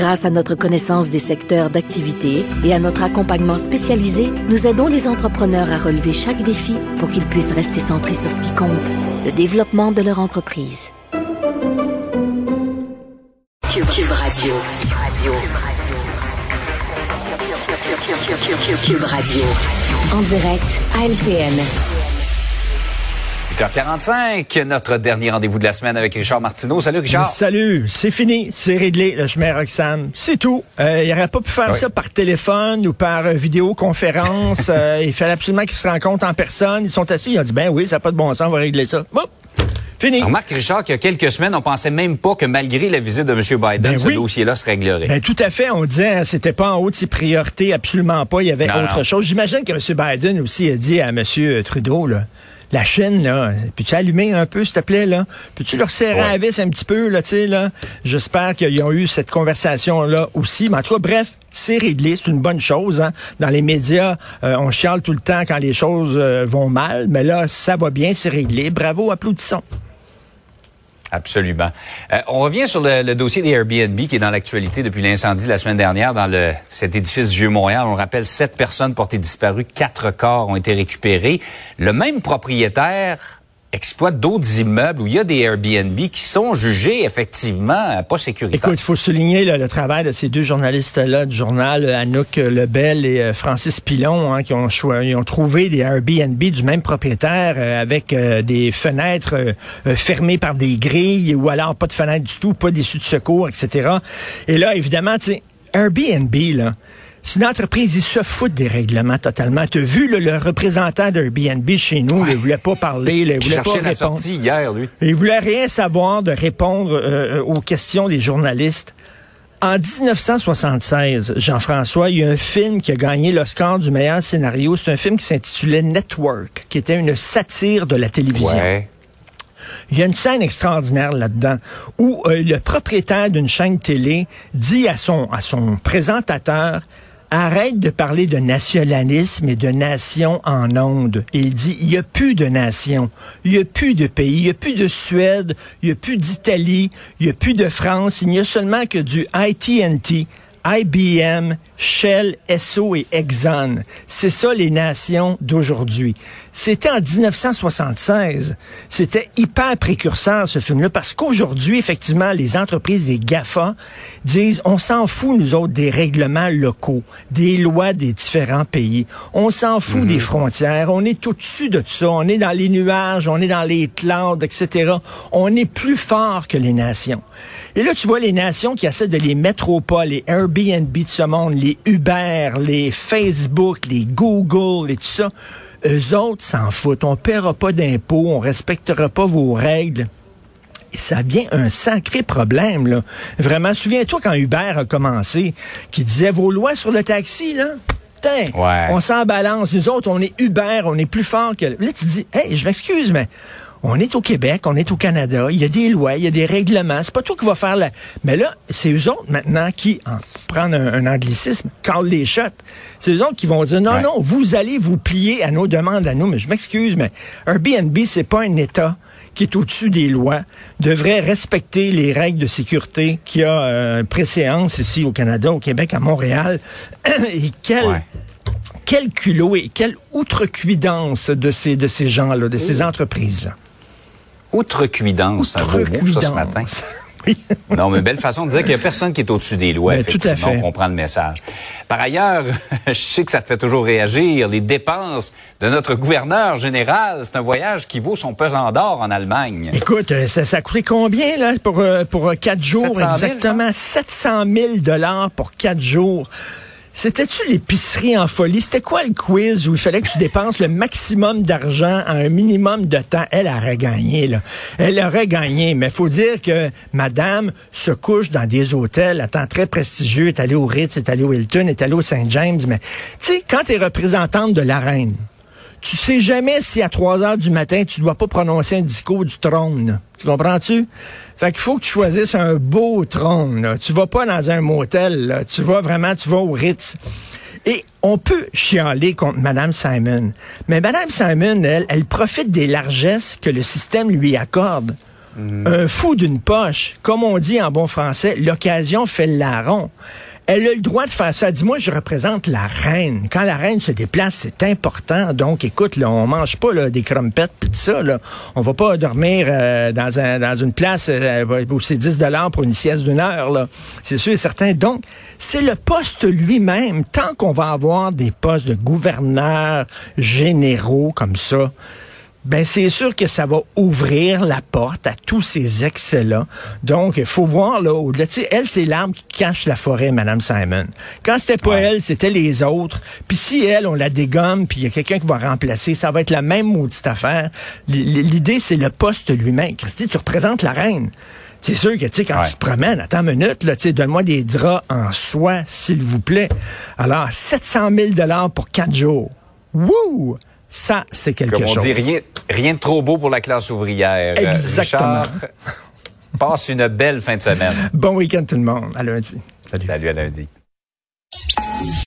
Grâce à notre connaissance des secteurs d'activité et à notre accompagnement spécialisé, nous aidons les entrepreneurs à relever chaque défi pour qu'ils puissent rester centrés sur ce qui compte, le développement de leur entreprise. Cube, Cube Radio. Cube Radio. En direct à LCN. 8h45, notre dernier rendez-vous de la semaine avec Richard Martineau. Salut Richard. Salut, c'est fini, c'est réglé, le chemin Roxham. C'est tout. Euh, il n'aurait pas pu faire Oui. ça par téléphone ou par euh, vidéoconférence. Euh, il fallait absolument qu'ils se rencontrent en personne. Ils sont assis, ils ont dit, ben oui, ça n'a pas de bon sens, on va régler ça. Bon, fini. Remarque, Richard, qu'il y a quelques semaines, on pensait même pas que malgré la visite de M. Biden, Ben ce oui. dossier-là se réglerait. Ben, tout à fait. On disait, hein, c'était pas en haut de ses priorités, absolument pas. Il y avait Non, autre non. chose. J'imagine que M. Biden aussi a dit à M. Trudeau, là, la Chine, là, peux-tu allumer un peu, s'il te plaît, là? Peux-tu leur serrer Ouais. la vis un petit peu, là, tu sais, là? J'espère qu'ils ont eu cette conversation-là aussi. Mais en tout cas, bref, c'est réglé, c'est une bonne chose. Hein? Dans les médias, euh, on chiale tout le temps quand les choses euh, vont mal, mais là, ça va bien, c'est réglé. Bravo, applaudissons. Absolument. Euh, on revient sur le, dossier des Airbnb qui est dans l'actualité depuis l'incendie de la semaine dernière dans cet édifice Vieux-Montréal. On rappelle sept personnes portées disparues, quatre corps ont été récupérés. Le même propriétaire exploite d'autres immeubles où il y a des Airbnb qui sont jugés effectivement pas sécuritaires. Écoute, il faut souligner le travail de ces deux journalistes-là du journal, euh, Anouk Lebel et euh, Francis Pilon, hein, qui ont, trouvé des Airbnb du même propriétaire euh, avec des fenêtres fermées par des grilles ou alors pas de fenêtres du tout, pas d'issue de secours, etc. Et là, évidemment, Airbnb, là, c'est une entreprise, ils se foutent des règlements totalement. Tu as vu là, le représentant d'Airbnb chez nous, là, il voulait pas parler, là, il voulait pas la répondre. sortie hier, lui. Il voulait rien savoir de répondre euh, aux questions des journalistes. En 1976, Jean-François, il y a un film qui a gagné l'Oscar du meilleur scénario. C'est un film qui s'intitulait Network, qui était une satire de la télévision. Ouais. Il y a une scène extraordinaire là-dedans où euh, le propriétaire d'une chaîne télé dit à son, à son présentateur Arrête de parler de nationalisme et de nation en ondes. Il dit, il n'y a plus de nation, il n'y a plus de pays, il n'y a plus de Suède, il n'y a plus d'Italie, il n'y a plus de France, il n'y a seulement que du AT&T, IBM, Shell, Esso et Exxon. C'est ça les nations d'aujourd'hui. C'était en 1976. C'était hyper précurseur ce film-là parce qu'aujourd'hui, effectivement, les entreprises des GAFA disent on s'en fout, nous autres, des règlements locaux, des lois des différents pays. On s'en fout des frontières. On est au-dessus de tout ça. On est dans les nuages, on est dans les clouds, etc. On est plus fort que les nations. Et là, tu vois les nations qui essaient de les mettre au pas, les Airbnb de ce monde, les Uber, les Facebook, les Google et tout ça. Eux autres s'en foutent. On paiera pas d'impôts, on respectera pas vos règles. Et ça devient un sacré problème, là. Vraiment, souviens-toi quand Uber a commencé, qui disait vos lois sur le taxi, là? Putain, Ouais. on s'en balance. Nous autres, on est Uber, on est plus fort que... Là, tu dis, hey, je m'excuse, mais on est au Québec, on est au Canada, il y a des lois, il y a des règlements. C'est pas toi qui va faire la... Mais là, c'est eux autres maintenant qui, en prendre un, un anglicisme, call les shots. C'est eux autres qui vont dire, non, Ouais. non, vous allez vous plier à nos demandes à nous. Mais je m'excuse, mais Airbnb, c'est pas un État qui est au-dessus des lois, devrait respecter les règles de sécurité qui a euh, préséance ici au Canada, au Québec, à Montréal. et quel, Ouais. quel culot et quelle outrecuidance de ces, de ces gens-là, de ces entreprises. Outrecuidance, c'est un beau mot, ça, ce matin. Oui. Non, mais belle façon de dire qu'il n'y a personne qui est au-dessus des lois, Ben, tout à effectivement. fait. On comprend le message. Par ailleurs, je sais que ça te fait toujours réagir. Les dépenses de notre gouverneur général, c'est un voyage qui vaut son pesant d'or en Allemagne. Écoute, euh, ça, ça a coûté combien là pour euh, pour euh, quatre jours? 700 000, exactement 700 000 dollars pour quatre jours. C'était-tu l'épicerie en folie? C'était quoi le quiz où il fallait que tu dépenses le maximum d'argent en un minimum de temps? Elle aurait gagné, là. Elle aurait gagné. Mais faut dire que madame se couche dans des hôtels, attends, très prestigieux, est allée au Ritz, est allée au Hilton, est allée au St. James. Mais, tu sais, quand tu es représentante de la reine, tu sais jamais si à 3 heures du matin, tu dois pas prononcer un discours du trône. Tu comprends-tu? Fait qu'il faut que tu choisisses un beau trône. Là. Tu vas pas dans un motel. Là. Tu vas vraiment, tu vas au Ritz. Et on peut chialer contre Mme Simon. Mais Mme Simon, elle, elle profite des largesses que le système lui accorde. Un fou d'une poche. Comme on dit en bon français, l'occasion fait le larron. Elle a le droit de faire ça. Dis-moi, je représente la reine. Quand la reine se déplace, c'est important. Donc, écoute, là, on mange pas là, des crumpettes puis tout ça. Là. On va pas dormir euh, dans, un, dans une place euh, où c'est 10 dollars pour une sieste d'une heure. Là. C'est sûr et certain. Donc, c'est le poste lui-même. Tant qu'on va avoir des postes de gouverneurs généraux comme ça, ben c'est sûr que ça va ouvrir la porte à tous ces excès-là. Donc, il faut voir là au-delà. Tu sais, elle, c'est l'arbre qui cache la forêt, Madame Simon. Quand c'était pas Ouais. elle, c'était les autres. Puis si elle, on la dégomme, puis il y a quelqu'un qui va remplacer, ça va être la même maudite affaire. L'idée, c'est le poste lui-même. Christy, tu représentes la reine. C'est sûr que, tu sais, quand Ouais. tu te promènes, attends une minute, là, tu sais, donne-moi des draps en soie, s'il vous plaît. Alors, 700 000 pour quatre jours. Wouh! Ça, c'est quelque Comme on chose. dit, rien, rien de trop beau pour la classe ouvrière. Euh, Exactement. Richard, passe une belle fin de semaine. Bon week-end tout le monde. À lundi. Salut. Salut à lundi.